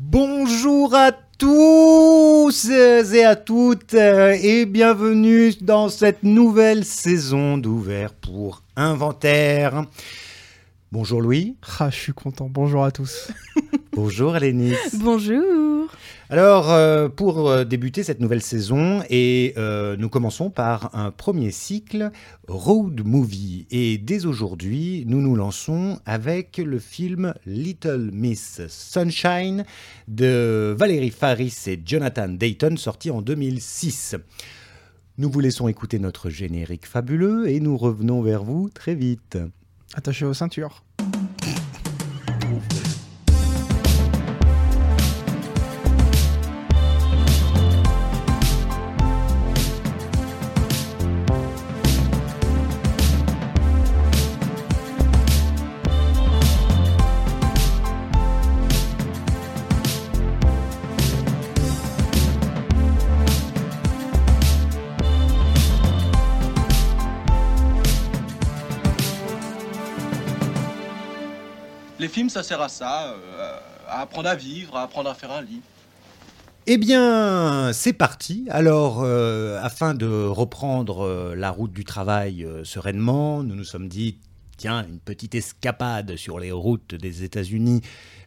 Bonjour à tous et à toutes et bienvenue dans cette nouvelle saison d'ouvert pour inventaire. Bonjour Louis. Ah, je suis content. Bonjour à tous. Bonjour Alénis. Bonjour. Alors, euh, pour euh, débuter cette nouvelle saison, et euh, nous commençons par un premier cycle, Road Movie. Et dès aujourd'hui, nous nous lançons avec le film Little Miss Sunshine de Valérie Faris et Jonathan Dayton, sorti en 2006. Nous vous laissons écouter notre générique fabuleux et nous revenons vers vous très vite. Attachez vos ceintures. Ça sert à ça, euh, à apprendre à vivre, à apprendre à faire un lit. Eh bien, c'est parti. Alors, euh, afin de reprendre euh, la route du travail sereinement, nous nous sommes dit, tiens, une petite escapade sur les routes des États-Unis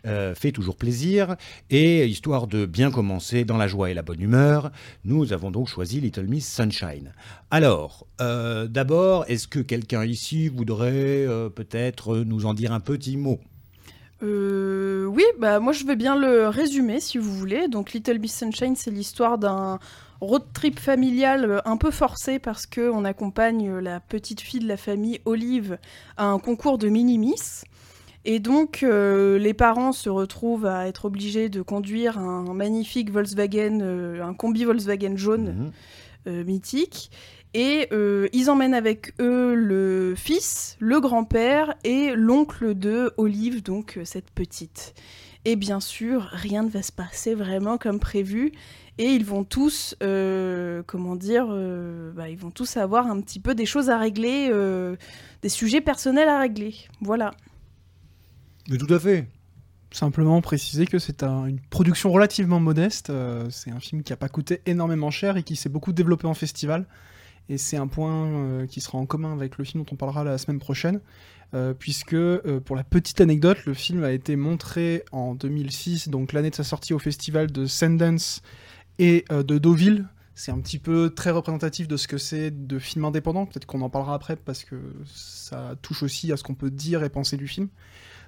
fait toujours plaisir. Et histoire de bien commencer dans la joie et la bonne humeur, nous avons donc choisi Little Miss Sunshine. Alors, d'abord, est-ce que quelqu'un ici voudrait peut-être nous en dire un petit mot? Euh, oui, bah moi je veux bien le résumer si vous voulez. Donc Little Miss Sunshine, c'est l'histoire d'un road trip familial euh, un peu forcé parce que on accompagne euh, la petite fille de la famille Olive à un concours de mini Miss. Et donc euh, les parents se retrouvent à être obligés de conduire un magnifique Volkswagen, euh, un combi Volkswagen jaune Mhm. mythique. Et euh, ils emmènent avec eux le fils, le grand-père et l'oncle de Olive, donc euh, cette petite. Et bien sûr, rien ne va se passer vraiment comme prévu. Et ils vont tous, euh, comment dire, bah, ils vont tous avoir un petit peu des choses à régler, des sujets personnels à régler. Voilà. Mais tout à fait. Simplement préciser que c'est un- une production relativement modeste. c'est un film qui n'a pas coûté énormément cher et qui s'est beaucoup développé en festival. Et c'est un point euh, qui sera en commun avec le film dont on parlera la semaine prochaine. euh, puisque, euh, pour la petite anecdote, le film a été montré en 2006, donc l'année de sa sortie au festival de Sundance et de Deauville. C'est un petit peu très représentatif de ce que c'est de film indépendant. Peut-être qu'on en parlera après parce que ça touche aussi à ce qu'on peut dire et penser du film.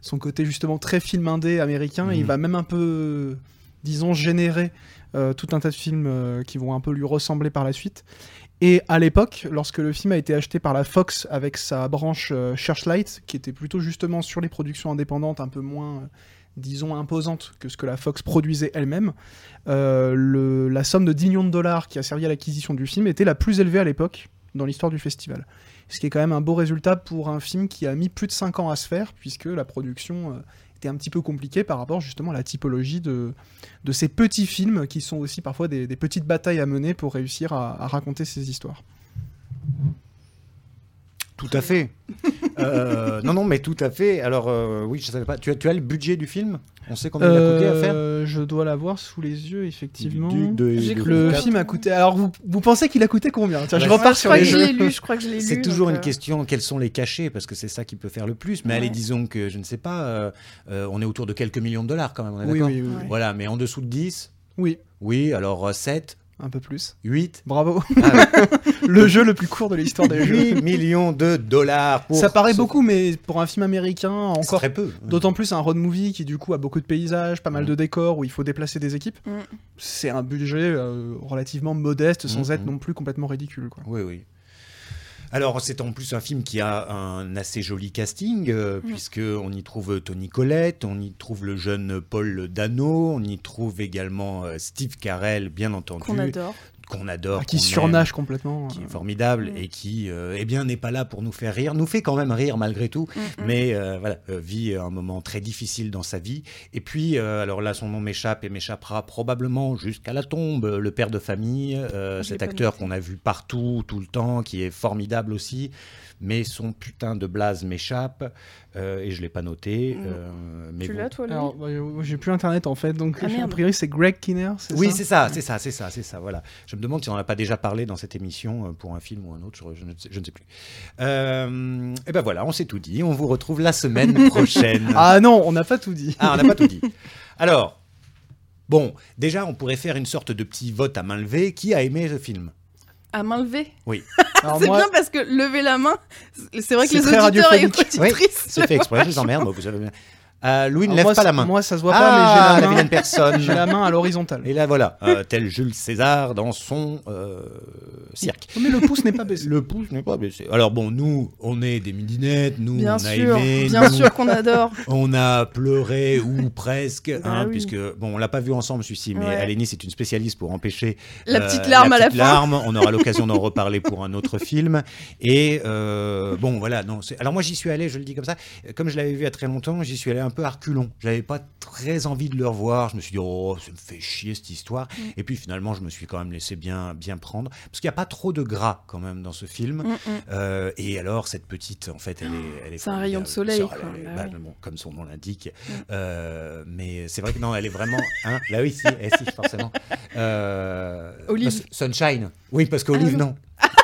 Son côté justement très film indé américain, et il Mhm. va même un peu, disons, générer euh, tout un tas de films euh, qui vont un peu lui ressembler par la suite. Et à l'époque, lorsque le film a été acheté par la Fox avec sa branche euh, Searchlight, qui était plutôt justement sur les productions indépendantes, un peu moins, euh, disons, imposantes que ce que la Fox produisait elle-même, euh, la somme de 10 millions de dollars qui a servi à l'acquisition du film était la plus élevée à l'époque dans l'histoire du festival. Ce qui est quand même un beau résultat pour un film qui a mis plus de 5 ans à se faire, puisque la production un petit peu compliquée par rapport justement à la typologie de, ces petits films qui sont aussi parfois des, petites batailles à mener pour réussir à raconter ces histoires. Tout à fait. Euh, non, non, mais tout à fait. Alors, euh, oui, je savais pas. Tu as, tu as le budget du film? On sait combien il a coûté à faire? Euh, Je dois l'avoir sous les yeux, effectivement. Du- de- J'ai cru Le film a coûté. Alors, vous, vous pensez qu'il a coûté combien? Tiens, je repars je sur crois les que je jeux. l'ai lu, je crois que je l'ai lu. C'est toujours une euh, question, quels sont les cachets? Parce que c'est ça qui peut faire le plus. Mais allez, disons que, je ne sais pas, euh, euh, on est autour de quelques millions de dollars quand même, on est Oui, oui, oui, oui. Voilà, mais en dessous de 10 Oui, Oui, alors euh, 7 un peu plus. 8 Bravo. Ah, le jeu le plus court de l'histoire des jeux. 8 millions de dollars pour Ça paraît ce- beaucoup, mais pour un film américain, encore très peu. D'autant plus un road movie qui du coup a beaucoup de paysages, pas mal de décors où il faut déplacer des équipes. Mm. C'est un budget euh, relativement modeste sans Mm, être mm. non plus complètement ridicule. Quoi. Oui, oui. Alors, c'est en plus un film qui a un assez joli casting, euh, Mm. puisque on y trouve Tony Collette, on y trouve le jeune Paul Dano, on y trouve également euh, Steve Carell, bien entendu, Qu'on adore. Qu'on adore, Ah, qui surnage complètement. qui est euh. formidable Mm. et qui, euh, eh bien, n'est pas là pour nous faire rire, nous fait quand même rire malgré tout, Mm, mm. mais euh, voilà, euh, vit un moment très difficile dans sa vie. Et puis, euh, alors là, son nom m'échappe et m'échappera probablement jusqu'à la tombe. Le père de famille, euh, cet acteur qu'on a vu partout, tout le temps, qui est formidable aussi, mais son putain de blaze m'échappe euh, et je l'ai pas noté. Mm. euh, mais Tu bon. l'as, toi, Louis? Alors, euh, j'ai plus internet en fait, donc Ah, a priori c'est Greg Kinner, c'est Oui, ça? c'est ça, c'est ça, c'est ça, c'est ça. Voilà. Je me demande si on n'a pas déjà parlé dans cette émission euh, pour un film ou un autre, je, je ne, sais, je ne sais plus. Euh, et ben voilà, on s'est tout dit. On vous retrouve la semaine prochaine. Ah non, on n'a pas tout dit. Ah, on n'a pas tout dit. Alors, bon, déjà, on pourrait faire une sorte de petit vote à main levée. Qui a aimé ce film? À main levée? Alors C'est moi, bien parce que lever la main, c'est vrai que C'est les auditeurs et auditrices. C'est fait exprès, je vous emmerde, moi, vous savez bien. Euh, Louis ne lève moi, pas la main. Moi, ça se voit ah, pas, mais la j'ai la vilaine personne. J'ai la main à l'horizontale. Et là, voilà, euh, tel Jules César dans son euh, cirque. Mais le pouce n'est pas baissé. Le pouce n'est pas baissé. Alors bon, nous, on est des midinettes, nous, Bien on a sûr, aimé, bien nous, sûr qu'on adore. on a pleuré ou presque, Bah hein, oui. puisque bon, on l'a pas vu ensemble celui-ci, mais Ouais. Alénie c'est une spécialiste pour empêcher La euh, petite larme à la petite fin. larme. On aura l'occasion d'en reparler pour un autre film. Et euh, bon, voilà. Non, c'est- alors moi, j'y suis allé, je le dis comme ça. Comme je l'avais vu il y a très longtemps, j'y suis allé un peu à reculons. J'avais pas très envie de le revoir. Je me suis dit, oh, ça me fait chier cette histoire. Mm. Et puis finalement, je me suis quand même laissé bien, bien prendre, parce qu'il n'y a pas trop de gras quand même dans ce film. Mm, mm. Euh, et alors, cette petite, en fait, elle est. elle est C'est un rayon de soleil, quoi. est- Bah bah, oui. bon, comme son nom l'indique. Mm. Euh, mais c'est vrai que non, elle est vraiment. Hein Là, oui, si, eh, si, forcément. Euh, Olive. bah, Sunshine. Oui, parce qu'Olive, Ah, non.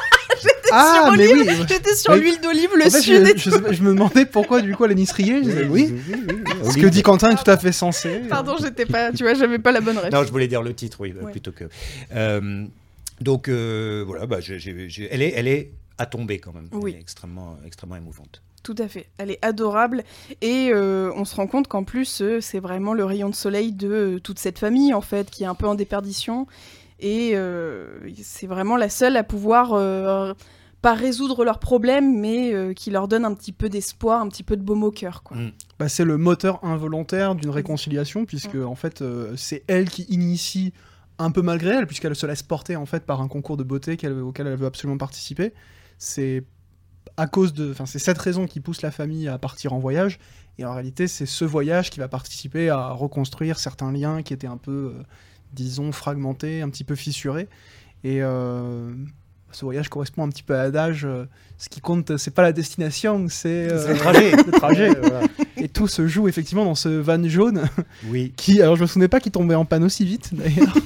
Ah, mais oui. J'étais sur Oui. l'huile d'olive, le En fait, sud. je, me demandais pourquoi du coup elle est riait. Je disais, oui. Ce que dit Quentin est tout à fait sensé. Pardon, j'étais pas. Tu vois, j'avais pas la bonne ref. Non, je voulais dire le titre, oui, Ouais. plutôt que. Euh, donc, euh, voilà, bah, elle, est, elle est à tomber quand même. Oui. Elle est extrêmement, extrêmement émouvante. Tout à fait. Elle est adorable et euh, on se rend compte qu'en plus euh, c'est vraiment le rayon de soleil de euh, toute cette famille en fait qui est un peu en déperdition et euh, c'est vraiment la seule à pouvoir euh, pas résoudre leurs problèmes mais euh, qui leur donne un petit peu d'espoir, un petit peu de baume au cœur quoi. Mm. Bah, c'est le moteur involontaire d'une réconciliation, puisque en fait, euh, c'est elle qui initie un peu malgré elle, puisqu'elle se laisse porter en fait par un concours de beauté auquel elle veut absolument participer. C'est à cause de, enfin, c'est cette raison qui pousse la famille à partir en voyage. Et en réalité, c'est ce voyage qui va participer à reconstruire certains liens qui étaient un peu, euh, disons, fragmentés, un petit peu fissurés. Et euh, ce voyage correspond un petit peu à l'adage. euh, ce qui compte, c'est pas la destination, c'est euh, le trajet. le trajet. Voilà. Et tout se joue effectivement dans ce van jaune Oui. qui, alors je me souvenais pas qu'il tombait en panne aussi vite d'ailleurs.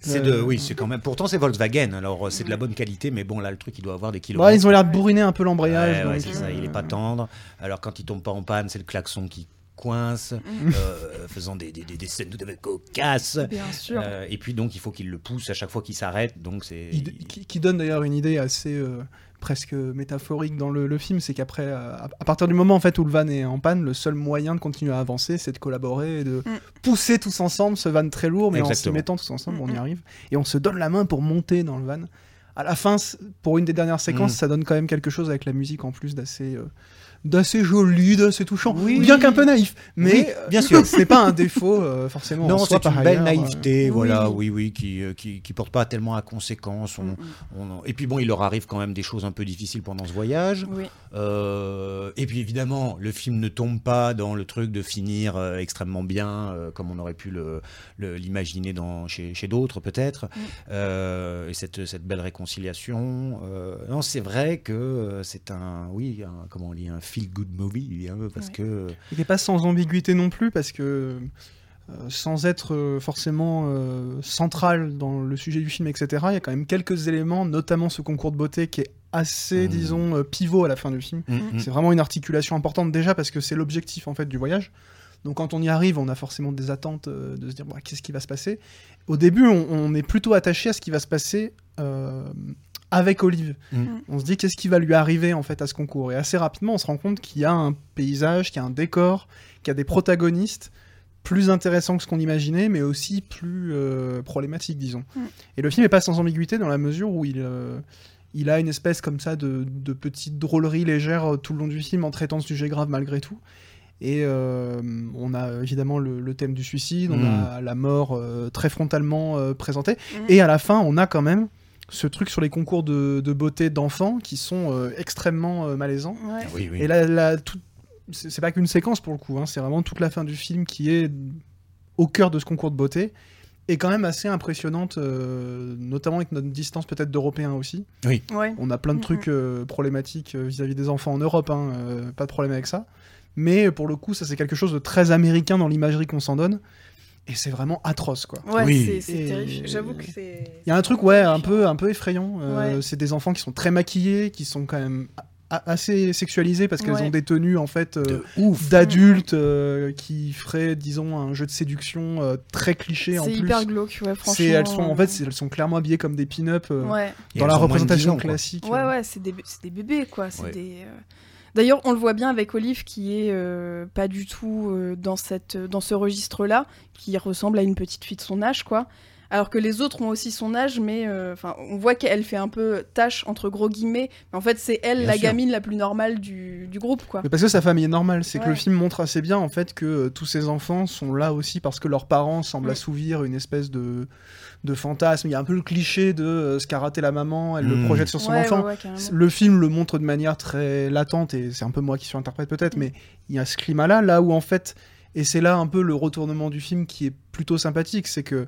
C'est Euh, de, oui, c'est quand même. Pourtant, c'est Volkswagen. Alors, c'est de la bonne qualité, mais bon, là, le truc, il doit avoir des kilos. Ouais, ils ont l'air de bourriner un peu l'embrayage. Ouais, ouais, donc, c'est ça, il est pas euh, tendre. Alors quand il tombe pas en panne, c'est le klaxon qui coince, Mm. euh, faisant des, des, des, des scènes tout à fait cocasses. Bien sûr. Euh, et puis donc il faut qu'il le pousse à chaque fois qu'il s'arrête. Donc c'est. il- qui, qui donne d'ailleurs une idée assez euh, presque métaphorique dans le, le film, c'est qu'après, euh, à, à partir du moment en fait où le van est en panne, le seul moyen de continuer à avancer, c'est de collaborer et de Mm. pousser tous ensemble ce van très lourd, mais en se mettant tous ensemble, on y arrive. Et on se donne la main pour monter dans le van. À la fin, pour une des dernières séquences, Mm. ça donne quand même quelque chose avec la musique en plus d'assez euh, d'assez joli, d'assez touchant, Oui. bien qu'un peu naïf. Mais Oui, bien sûr. euh, c'est pas un défaut euh, forcément. en Non, c'est par une belle ailleurs, euh, naïveté, voilà, oui, oui, qui, euh, qui, qui porte pas tellement à conséquence. On, Mm, on- et puis bon, il leur arrive quand même des choses un peu difficiles pendant ce voyage. Oui. Euh, et puis évidemment, le film ne tombe pas dans le truc de finir euh, extrêmement bien, euh, comme on aurait pu le- le- l'imaginer dans chez, chez d'autres peut-être. Euh, et cette, cette belle réconciliation. euh, non, c'est vrai que euh, c'est un, oui, un, comment on dit, un feel good movie, hein, parce Ouais. que Il n'est pas sans ambiguïté non plus parce que euh, sans être euh, forcément euh, central dans le sujet du film, etc., il y a quand même quelques éléments, notamment ce concours de beauté qui est assez, Mm. disons, euh, pivot à la fin du film. Mm, mm. C'est vraiment une articulation importante déjà parce que c'est l'objectif en fait du voyage. Donc quand on y arrive, on a forcément des attentes euh, de se dire bah, qu'est-ce qui va se passer? Au début, on, on est plutôt attaché à ce qui va se passer euh, avec Olive. Mm. On se dit qu'est-ce qui va lui arriver en fait à ce concours? Et assez rapidement, on se rend compte qu'il y a un paysage, qu'il y a un décor, qu'il y a des protagonistes plus intéressants que ce qu'on imaginait, mais aussi plus euh, problématiques, disons. Mm. Et le film n'est pas sans ambiguïté dans la mesure où il, euh, il a une espèce comme ça de, de petite drôlerie légère euh, tout le long du film en traitant de sujets graves malgré tout. Et euh, on a évidemment le, le thème du suicide, on Mm. a la mort euh, très frontalement euh, présentée. Et à la fin, on a quand même ce truc sur les concours de, de beauté d'enfants qui sont euh, extrêmement euh, malaisants. Ouais. Oui, oui. Et là, là, tout- c'est pas qu'une séquence pour le coup, hein, c'est vraiment toute la fin du film qui est au cœur de ce concours de beauté. Et quand même assez impressionnante, euh, notamment avec notre distance peut-être d'Européens aussi. Ouais. On a plein de trucs euh, problématiques euh, vis-à-vis des enfants en Europe, hein, euh, pas de problème avec ça. Mais pour le coup, ça c'est quelque chose de très américain dans l'imagerie qu'on s'en donne. Et c'est vraiment atroce, quoi. Ouais, Oui. c'est- c'est terrifiant. J'avoue que c'est. Il y a un truc, ouais, un peu, un peu effrayant. Euh, Ouais. C'est des enfants qui sont très maquillés, qui sont quand même assez sexualisés parce qu'elles Ouais. ont des tenues, en fait, euh, d'adultes euh, qui feraient, disons, un jeu de séduction euh, très cliché en C'est plus. hyper glauque, ouais, franchement. C'est, elles sont, en fait, c'est- elles sont clairement habillées comme des pin-up euh, Ouais, dans la ont moins de 10 représentation ans, classique. ouais, ouais, c'est des, c'est des bébés, quoi. c'est Ouais. des, euh, D'ailleurs, on le voit bien avec Olive qui est euh, pas du tout euh, dans, cette, dans ce registre-là, qui ressemble à une petite fille de son âge, quoi. Alors que les autres ont aussi son âge, mais euh, enfin, on voit qu'elle fait un peu tâche entre gros guillemets. Mais en fait, c'est elle, Bien la sûr. gamine la plus normale du, du groupe, quoi. Mais parce que sa famille est normale, c'est que le film montre assez bien en fait que euh, tous ces enfants sont là aussi parce que leurs parents semblent Mm. assouvir une espèce de, de fantasme. Il y a un peu le cliché de euh, ce qu'a raté la maman, elle le Mm. projette sur son Ouais, enfant. ouais, ouais, carrément. Le film le montre de manière très latente et c'est un peu moi qui surinterprète peut-être, Mm. mais il y a ce climat-là, là où en fait, et c'est là un peu le retournement du film qui est plutôt sympathique, c'est que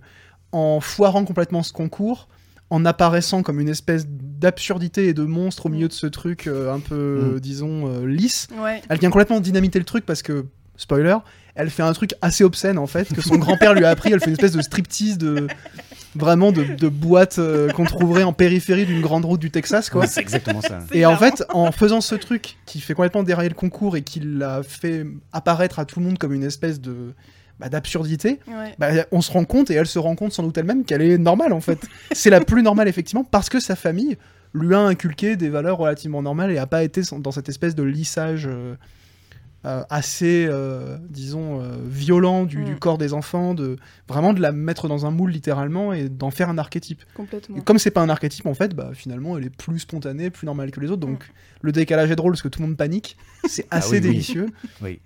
en foirant complètement ce concours, en apparaissant comme une espèce d'absurdité et de monstre au milieu de ce truc euh, un peu, Mm. disons, euh, lisse, Ouais. elle vient complètement dynamiter le truc parce que, spoiler, elle fait un truc assez obscène en fait, que son grand-père lui a appris. Elle fait une espèce de striptease de. Vraiment de, de boîte euh, qu'on trouverait en périphérie d'une grande route du Texas, quoi. Ouais, c'est exactement ça. Et en fait, en faisant ce truc qui fait complètement dérailler le concours et qui l'a fait apparaître à tout le monde comme une espèce de bah, d'absurdité, Ouais. bah, on se rend compte et elle se rend compte sans doute elle-même qu'elle est normale en fait. C'est la plus normale effectivement parce que sa famille lui a inculqué des valeurs relativement normales et a pas été dans cette espèce de lissage euh, euh, assez, euh, disons, euh, violent du, Mm. du corps des enfants, de vraiment de la mettre dans un moule littéralement et d'en faire un archétype. Complètement. Et comme c'est pas un archétype en fait, bah finalement elle est plus spontanée, plus normale que les autres. Donc le décalage est drôle parce que tout le monde panique. C'est Ah assez oui. délicieux. Oui.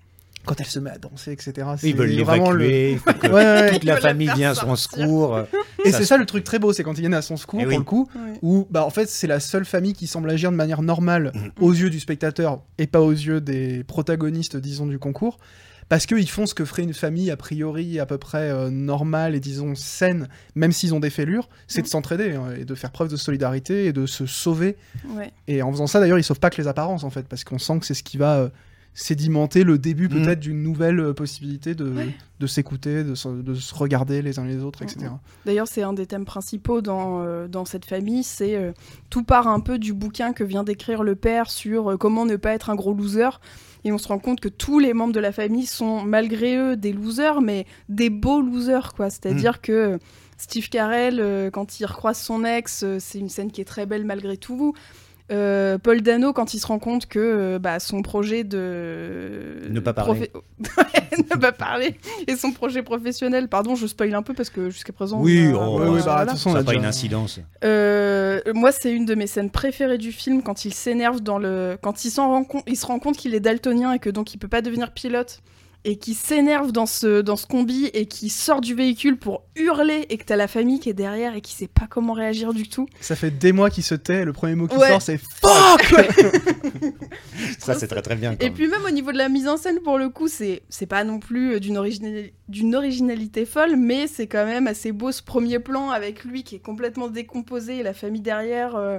Quand elle se met à danser, etc. Ils veulent le- l'évacuer. que Ouais. Toute la famille vient à son secours. Et c'est ça le truc très beau, c'est quand ils viennent à son secours Eh pour oui. le coup, Ouais. où bah en fait c'est la seule famille qui semble agir de manière normale Mhm. aux yeux du spectateur et pas aux yeux des protagonistes, disons, du concours. Parce qu'ils font ce que ferait une famille a priori à peu près euh, normale et disons saine, même s'ils ont des fêlures, c'est de Mhm. s'entraider hein, et de faire preuve de solidarité et de se sauver Ouais. Et en faisant ça, d'ailleurs, ils sauvent pas que les apparences, en fait, parce qu'on sent que c'est ce qui va euh, sédimenter le début, Mhm. peut-être, d'une nouvelle euh, possibilité de, Ouais. de s'écouter, de, se- de se regarder les uns les autres, etc. D'ailleurs, c'est un des thèmes principaux dans, euh, dans cette famille. C'est euh, tout part un peu du bouquin que vient d'écrire le père sur euh, comment ne pas être un gros loser. Et on se rend compte que tous les membres de la famille sont malgré eux des losers, mais des beaux losers, quoi. C'est-à-dire que euh, Steve Carell, euh, quand il recroise son ex, euh, c'est une scène qui est très belle malgré tout. Euh, Paul Dano, quand il se rend compte que euh, bah, son projet de... Ne pas parler. ne pas parler. Et son projet professionnel, pardon, je spoil un peu parce que jusqu'à présent... Oui, on a- oh, Ouais, ouais, bah, voilà. de toute façon, on Ça a n'a pas déjà- une incidence. Euh, moi, c'est une de mes scènes préférées du film quand il s'énerve dans le, quand il, s'en rend compte- il se rend compte qu'il est daltonien et que donc il peut pas devenir pilote et qui s'énerve dans ce dans ce combi et qui sort du véhicule pour hurler et que t'as la famille qui est derrière et qui sait pas comment réagir du tout. Ça fait des mois qu'il se tait, le premier mot qui Ouais. sort, c'est FUCK Ça, c'est très très bien. quand Et même. puis même au niveau de la mise en scène, pour le coup, c'est c'est pas non plus euh, d'une originali- d'une originalité folle, mais c'est quand même assez beau ce premier plan avec lui qui est complètement décomposé et la famille derrière euh,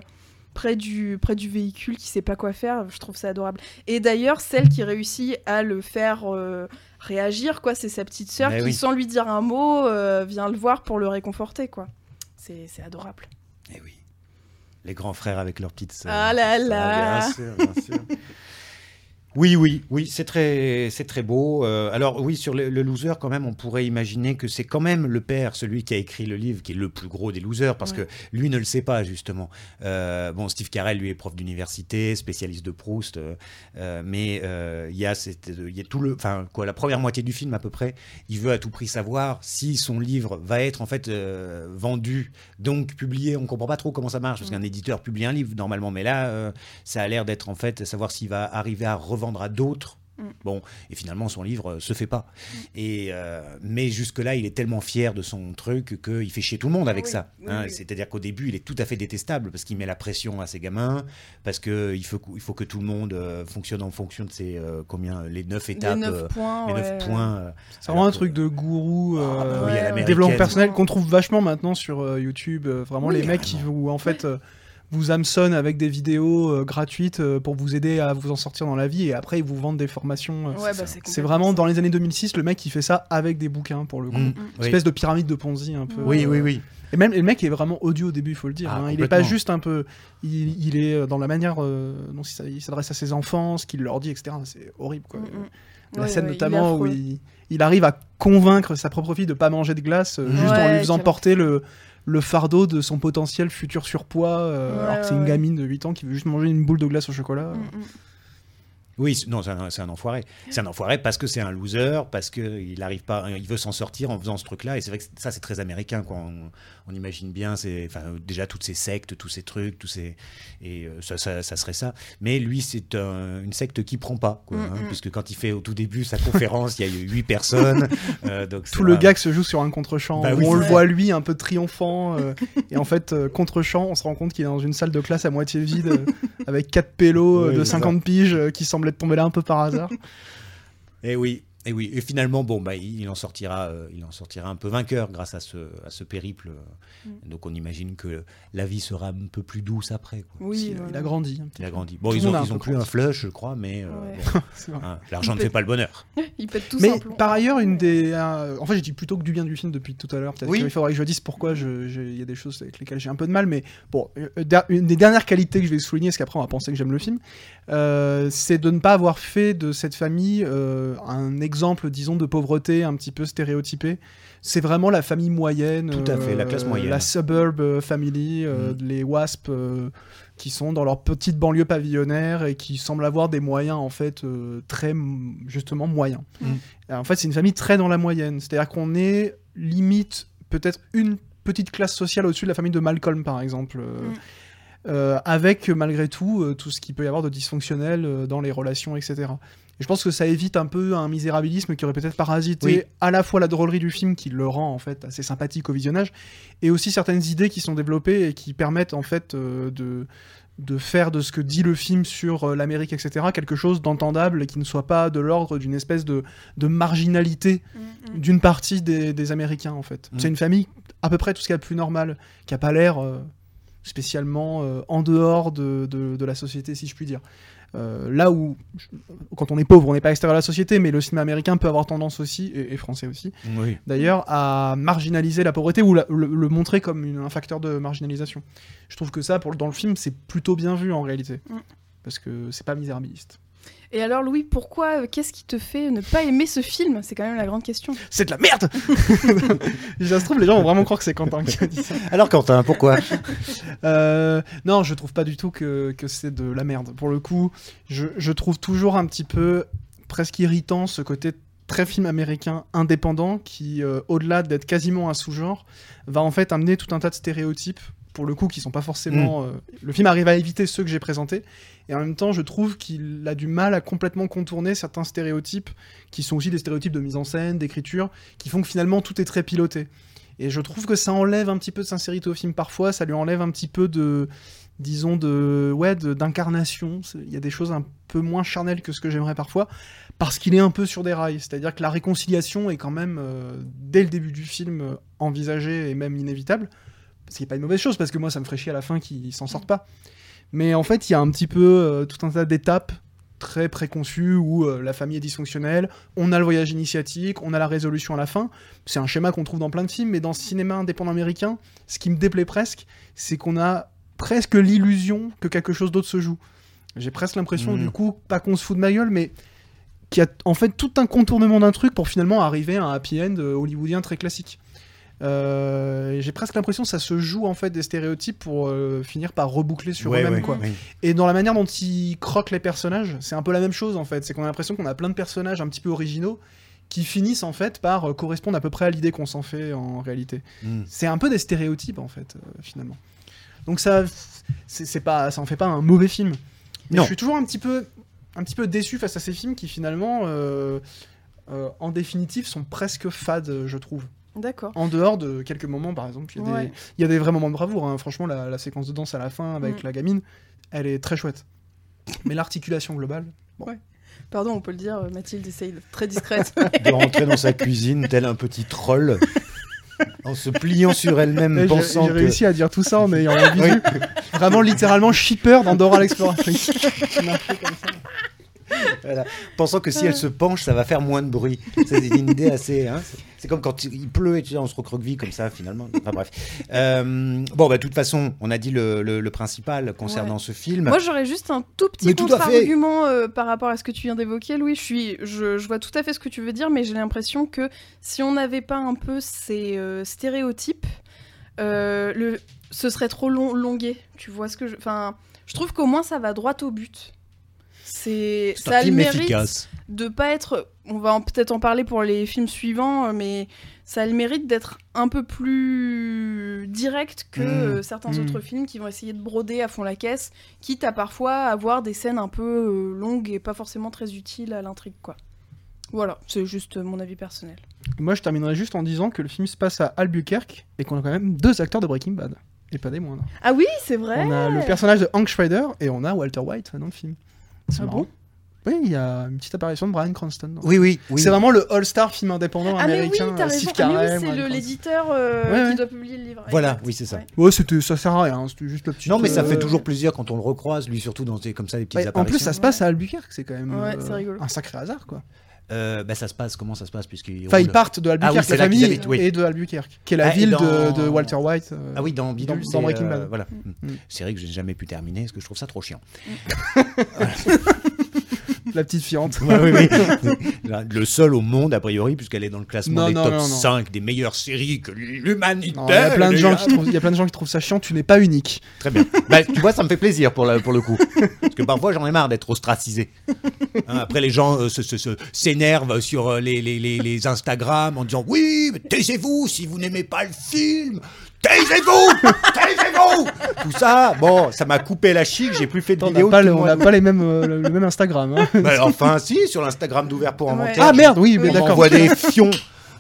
près du près du véhicule qui sait pas quoi faire. Je trouve ça adorable. Et d'ailleurs, celle qui réussit à le faire euh, réagir, quoi, c'est sa petite sœur Mais qui, oui. sans lui dire un mot, euh, vient le voir pour le réconforter, quoi. C'est c'est adorable. Eh oui. Les grands frères avec leurs petites sœurs. Ah là là. Bien sûr, bien sûr. Oui, oui, oui, c'est très, c'est très beau. Euh, alors oui, sur le, le loser, quand même, on pourrait imaginer que c'est quand même le père, celui qui a écrit le livre, qui est le plus gros des losers, parce Ouais. que lui ne le sait pas justement. Euh, bon, Steve Carell, lui, est prof d'université, spécialiste de Proust, euh, mais il y a, cette- il y a tout le, enfin quoi, la première moitié du film à peu près, il veut à tout prix savoir si son livre va être en fait vendu, donc publié. On comprend pas trop comment ça marche, parce qu'un éditeur publie un livre normalement, mais là, ça a l'air d'être en fait savoir s'il va arriver à revendre à d'autres Mm. Bon, et finalement, son livre euh, se fait pas. Mm. Et, euh, mais jusque-là, il est tellement fier de son truc qu'il fait chier tout le monde avec Oui, ça. oui, hein. oui. C'est-à-dire qu'au début, il est tout à fait détestable parce qu'il met la pression à ses gamins, parce qu'il faut, il faut que tout le monde euh, fonctionne en fonction de ses, euh, combien, les neuf étapes. Les 9 euh, points. les ouais. neuf points. C'est vraiment un que- truc de gourou, euh, Ah, bah oui, à ouais, développement personnel qu'on trouve vachement maintenant sur euh, YouTube. euh, vraiment Oui, les mecs qui vous en fait euh, vous hameçonnent avec des vidéos euh, gratuites euh, pour vous aider à vous en sortir dans la vie et après ils vous vendent des formations. euh. Ouais, bah, c'est C'est complètement vraiment ça. dans les années 2006 le mec qui fait ça avec des bouquins pour le coup. Mm, oui. Espèce de pyramide de Ponzi un peu. Oui, euh, oui, oui. Et même le mec est vraiment audio au début, il faut le dire. Ah, hein. Il est pas juste un peu. Il, il est dans la manière euh, dont il s'a- il s'adresse à ses enfants, ce qu'il leur dit, etc. C'est horrible quoi. Mm, mm. La Ouais, scène il notamment où il, il arrive à convaincre sa propre fille de pas manger de glace euh, juste en lui faisant porter le, le fardeau de son potentiel futur surpoids, euh, Ouais, alors que c'est une gamine de 8 ans qui veut juste manger une boule de glace au chocolat. Mm, mm. Oui, non, c'est un, enfoiré. C'est un enfoiré parce que c'est un loser, parce qu'il arrive pas, il veut s'en sortir en faisant ce truc-là. Et c'est vrai que ça, c'est très américain, quoi. On, on imagine bien, c'est, enfin, déjà toutes ces sectes, tous ces trucs, tous ces, et euh, ça, ça, ça serait ça. Mais lui, c'est un- une secte qui prend pas, quoi, Mm, hein, mm. puisque quand il fait au tout début sa conférence, il y a eu huit personnes. euh, donc Tout le vraiment- gag se joue sur un contre-champ. Bah oui, on le ça. voit lui un peu triomphant. euh, et en fait, euh, contre-champ, on se rend compte qu'il est dans une salle de classe à moitié vide avec quatre pélos Oui, de c'est 50 piges euh, qui semblaient tomber là un peu par hasard. Et oui, et oui. Et finalement, bon, bah, il en sortira, euh, il en sortira un peu vainqueur grâce à ce, à ce périple. Mm. Donc on imagine que la vie sera un peu plus douce après. Quoi. Oui, il, a grandi. un petit Il a grandi. Bon, Tout ils ont, un ils plus un grandi. flush, je crois, mais euh, Ouais. bon, hein, l'argent ne peut- fait pas le bonheur. Il pète tout Mais par ailleurs, une des. euh, en fait, j'ai dit plutôt que du bien du film depuis tout à l'heure. Peut-être Oui. qu'il faudrait que je dise pourquoi il y a des choses avec lesquelles j'ai un peu de mal. Mais bon, une des dernières qualités que je vais souligner, parce qu'après on va penser que j'aime le film, euh, c'est de ne pas avoir fait de cette famille euh, un exemple, disons, de pauvreté un petit peu stéréotypé. C'est vraiment la famille moyenne. Tout à fait, la classe moyenne. La suburb euh, family, euh, Mm. les WASP. euh, qui sont dans leur petite banlieue pavillonnaire et qui semblent avoir des moyens en fait euh, très justement moyens. Mm. En fait, c'est une famille très dans la moyenne, c'est-à-dire qu'on est limite peut-être une petite classe sociale au-dessus de la famille de Malcolm par exemple. euh, Mm. Euh, avec malgré tout euh, tout ce qu'il peut y avoir de dysfonctionnel euh, dans les relations, etc. Et je pense que ça évite un peu un misérabilisme qui aurait peut-être parasité Oui. à la fois la drôlerie du film qui le rend en fait assez sympathique au visionnage et aussi certaines idées qui sont développées et qui permettent en fait euh, de de faire de ce que dit le film sur l'Amérique, etc., quelque chose d'entendable et qui ne soit pas de l'ordre d'une espèce de, de marginalité Mm, mm. d'une partie des, des Américains, en fait. Mm. C'est une famille à peu près tout ce qu'il y a de plus normal, qui a pas l'air euh, spécialement euh, en dehors de, de- de la société, si je puis dire. Euh, là où, quand on est pauvre, on n'est pas extérieur à la société, mais le cinéma américain peut avoir tendance aussi, et, et français aussi, Oui. d'ailleurs, à marginaliser la pauvreté ou la- le, le montrer comme une- un facteur de marginalisation. Je trouve que ça, pour, dans le film, c'est plutôt bien vu en réalité. Mm. Parce que c'est pas misérabiliste. Et alors, Louis, pourquoi, euh, qu'est-ce qui te fait ne pas aimer ce film? C'est quand même la grande question. C'est de la merde Si ça se trouve, les gens vont vraiment croire que c'est Quentin qui a dit ça. Alors Quentin, pourquoi? Euh, non, je trouve pas du tout que, que c'est de la merde. Pour le coup, je, je trouve toujours un petit peu presque irritant ce côté très film américain indépendant qui, euh, au-delà d'être quasiment un sous-genre, va en fait amener tout un tas de stéréotypes, pour le coup, qui sont pas forcément... euh, le film arrive à éviter ceux que j'ai présentés, et en même temps, je trouve qu'il a du mal à complètement contourner certains stéréotypes, qui sont aussi des stéréotypes de mise en scène, d'écriture, qui font que finalement tout est très piloté. Et je trouve que ça enlève un petit peu de sincérité au film parfois, ça lui enlève un petit peu de, disons, de, ouais, d'incarnation. Il y a des choses un peu moins charnelles que ce que j'aimerais parfois, parce qu'il est un peu sur des rails. C'est-à-dire que la réconciliation est quand même, euh, dès le début du film, euh, envisagée et même inévitable. Ce qui n'est pas une mauvaise chose, parce que moi, ça me ferait chier à la fin qu'ils s'en sortent pas. Mais en fait, il y a un petit peu euh, tout un tas d'étapes très préconçues où euh, la famille est dysfonctionnelle, on a le voyage initiatique, on a la résolution à la fin. C'est un schéma qu'on trouve dans plein de films, mais dans le cinéma indépendant américain, ce qui me déplaît presque, c'est qu'on a presque l'illusion que quelque chose d'autre se joue. J'ai presque l'impression, Mhm. du coup, pas qu'on se fout de ma gueule, mais qu'il y a en fait tout un contournement d'un truc pour finalement arriver à un happy end euh, hollywoodien très classique. Euh, J'ai presque l'impression que ça se joue en fait des stéréotypes pour euh, finir par reboucler sur Ouais, eux-mêmes ouais, quoi. oui. Et dans la manière dont ils croquent les personnages, c'est un peu la même chose en fait. C'est qu'on a l'impression qu'on a plein de personnages un petit peu originaux qui finissent en fait par euh, correspondre à peu près à l'idée qu'on s'en fait en réalité. Mm. C'est un peu des stéréotypes en fait, finalement. Donc ça, c'est pas, ça en fait pas un mauvais film. Mais Non. je suis toujours un petit peu un petit peu déçu face à ces films qui finalement, en définitive, sont presque fades, je trouve. D'accord. En dehors de quelques moments, par exemple, il y a, Ouais. des, il y a des vrais moments de bravoure. hein. Franchement, la, la séquence de danse à la fin avec Mm. la gamine, elle est très chouette. Mais l'articulation globale, Pardon, on peut le dire, euh, Mathilde essaye très discrète. de rentrer dans sa cuisine tel un petit troll, en se pliant sur elle-même, j'ai pensant j'ai que... réussi à dire tout ça en ayant un visu vraiment littéralement shipper dans Dora l'Exploratrice. Voilà. Pensant que si elle se penche, ça va faire moins de bruit. C'est une idée assez. hein, c'est- comme quand il pleut et tu sais, on se recroqueville comme ça finalement. Enfin bref. Euh, bon, bah, de toute façon, on a dit le, le- le principal concernant Ouais. ce film. Moi, j'aurais juste un tout petit contre-argument euh, par rapport à ce que tu viens d'évoquer, Louis. Je, suis, je, je vois tout à fait ce que tu veux dire, mais j'ai l'impression que si on n'avait pas un peu ces euh, stéréotypes, le, ce serait trop long, longué. Tu vois ce que je. Enfin, je trouve qu'au moins ça va droit au but. C'est, ça a le mérite efficace. de pas être. On va peut-être en parler pour les films suivants, euh, mais ça a le mérite d'être un peu plus direct que Mm. euh, certains Mm. autres films qui vont essayer de broder à fond la caisse, quitte à parfois avoir des scènes un peu euh, longues et pas forcément très utiles à l'intrigue, quoi. Voilà, c'est juste mon avis personnel. Moi, je terminerai juste en disant que le film se passe à Albuquerque et qu'on a quand même deux acteurs de Breaking Bad. Et pas des moindres. Ah oui, c'est vrai On a le personnage de Hank Schrader et on a Walter White dans le film. C'est Ah bon Oui, il y a une petite apparition de Brian Cranston. Oui, oui, oui. C'est vraiment le all-star film indépendant Ah mais oui, américain. t'as euh, raison. Steve Ah, mais oui, Carell, c'est l'éditeur euh, Ouais, qui doit publier le livre. Voilà, Exact. oui, c'est ça. Ouais. C'était, ça sert à rien, c'était juste le petit. Non, mais ça euh, fait toujours plaisir quand on le recroise, lui surtout dans des, comme ça des petites ouais, en apparitions. plus, ça se passe à Albuquerque, c'est quand même Ouais, euh, rigolo. un sacré hasard, quoi. Euh, bah, ça se passe, comment ça se passe Enfin, ils partent de Albuquerque, Ah oui, c'est la là qu'ils famille habitent, oui. et de Albuquerque, qui est la Ah, et ville dans- de, de Walter White. euh, Ah oui, dans Bidon, dans c'est, Breaking euh, Bad. voilà. Mm. C'est vrai que j'ai jamais pu terminer parce que je trouve ça trop chiant. La petite fiante. Ouais, oui, oui. Le seul au monde, a priori, puisqu'elle est dans le classement Non, des non, top non, non. 5 des meilleures séries que l'humanité. Il y a plein de gens qui trouvent, il y a plein de gens qui trouvent ça chiant. Tu n'es pas unique. Très bien. Bah, tu vois, ça me fait plaisir pour, la- pour le coup. Parce que parfois, j'en ai marre d'être ostracisé. Hein, après, les gens euh, s'énervent sur euh, les, les, les, les Instagram en disant Oui, mais taisez-vous si vous n'aimez pas le film. Taisez-vous Taisez-vous Tout ça, bon, ça m'a coupé la chic. J'ai plus fait de On n'a vidéos. on n'a pas les mêmes, euh, le, le même Instagram. hein. Bah, enfin, si, sur l'Instagram d'ouvert pour Ouais. inventaire. Ah merde, oui, mais Oui. on d'accord. envoie des fions.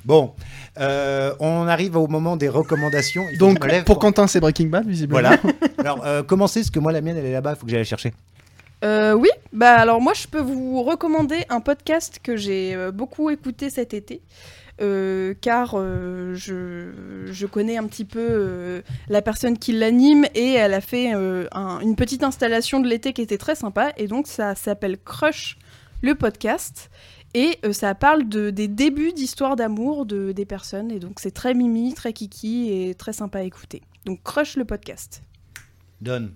Bon, euh, on arrive au moment des recommandations. Il Donc, pour Quentin, c'est Breaking Bad, visiblement. Voilà. Alors, euh, commencez, parce que moi, la mienne, elle est là-bas, il faut que j'aille la chercher. Euh, oui, bah alors moi je peux vous recommander un podcast que j'ai euh, beaucoup écouté cet été. Euh, car euh, je, je connais un petit peu euh, la personne qui l'anime et elle a fait un- une petite installation de l'été qui était très sympa et donc ça s'appelle Crush le podcast et ça parle de, des débuts d'histoire d'amour de, des personnes et donc c'est très mimi, très kiki et très sympa à écouter. Donc Crush le podcast. Donne.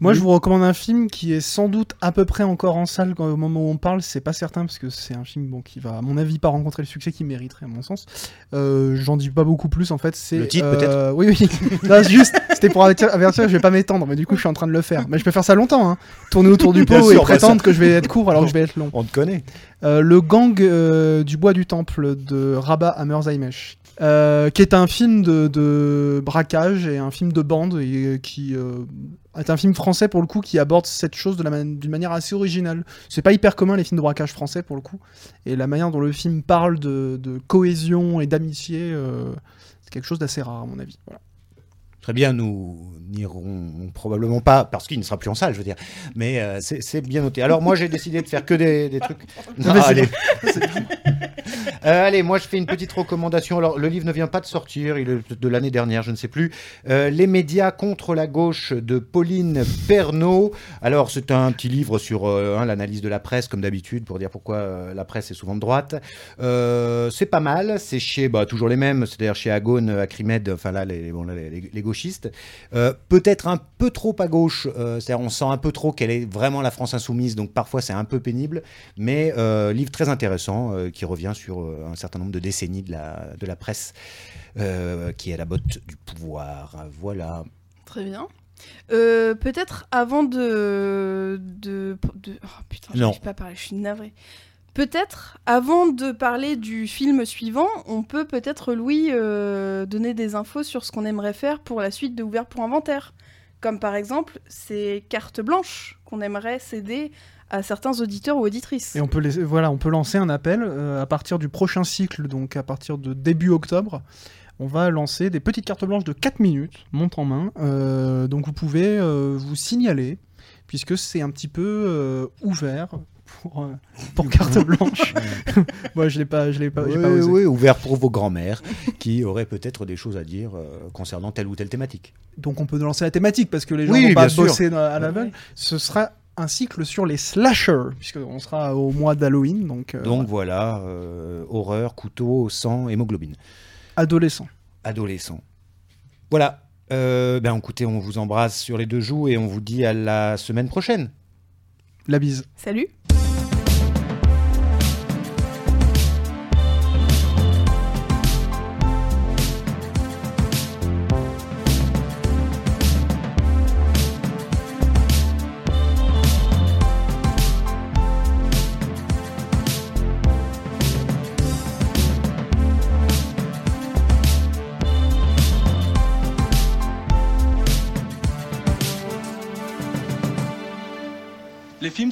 Moi, je vous recommande un film qui est sans doute à peu près encore en salle quand- au moment où on parle. C'est pas certain parce que c'est un film bon, qui va, à mon avis, pas rencontrer le succès qu'il mériterait, à mon sens. Euh, J'en dis pas beaucoup plus en fait. C'est Le titre, euh, peut-être Oui, oui. Non, juste, c'était pour avertir, je vais pas m'étendre, mais du coup, je suis en train de le faire. Mais je peux faire ça longtemps, hein. Tourner autour du pot sûr, et bah, prétendre ça- que je vais être court alors que je vais être long. On te connaît. Euh, le gang du bois du temple de Rabat Zaimesh, euh, qui est un film de, de braquage et un film de bande et euh, qui euh, est un film français pour le coup qui aborde cette chose de la man- d'une manière assez originale. C'est pas hyper commun les films de braquage français pour le coup et la manière dont le film parle de, de cohésion et d'amitié, euh, c'est quelque chose d'assez rare à mon avis. Voilà. Très bien, nous n'irons probablement pas, parce qu'il ne sera plus en salle, je veux dire. Mais euh, c'est bien noté. Alors, moi, j'ai décidé de faire que des, des trucs. Non, allez. Euh, allez, moi, je fais une petite recommandation. Alors, le livre ne vient pas de sortir, il est de l'année dernière, je ne sais plus. Euh, Les médias contre la gauche de Pauline Pernaud. Alors, c'est un petit livre sur euh, hein, l'analyse de la presse, comme d'habitude, pour dire pourquoi la presse est souvent de droite. C'est pas mal, c'est chez bah, toujours les mêmes, c'est-à-dire chez Agone, Acrimed, enfin là, les, bon, les, gauchistes. Peut-être un peu trop à gauche, c'est-à-dire on sent un peu trop qu'elle est vraiment la France insoumise, donc parfois c'est un peu pénible, mais livre très intéressant qui revient sur euh, un certain nombre de décennies de la, de la presse euh, qui est à la botte du pouvoir. Voilà. Très bien. Euh, Peut-être avant de. de, de- oh putain, Non. j'arrive pas parler, je suis navrée. Peut-être, avant de parler du film suivant, on peut peut-être, Louis, euh, donner des infos sur ce qu'on aimerait faire pour la suite de Ouvert pour Inventaire. Comme par exemple, ces cartes blanches qu'on aimerait céder à certains auditeurs ou auditrices. Et on peut, les- voilà, on peut lancer un appel euh, à partir du prochain cycle, donc à partir de début octobre. On va lancer des petites cartes blanches de 4 minutes, montre en main. Euh, donc vous pouvez euh, vous signaler, puisque c'est un petit peu euh, ouvert pour, euh, pour carte blanche. Moi, je l'ai pas, je l'ai pas, Oui, pas osé. oui, ouvert pour vos grands-mères qui auraient peut-être des choses à dire euh, concernant telle ou telle thématique. Donc on peut lancer la thématique parce que les gens Oui, vont pas sûr. bosser à à l'aveugle. Ce sera un cycle sur les slashers, puisqu'on sera au mois d'Halloween, donc, euh, Donc voilà, euh, horreur, couteau, sang, hémoglobine. adolescent. Adolescent. Voilà. Euh, ben écoutez, on vous embrasse sur les deux joues et on vous dit à la semaine prochaine. La bise. Salut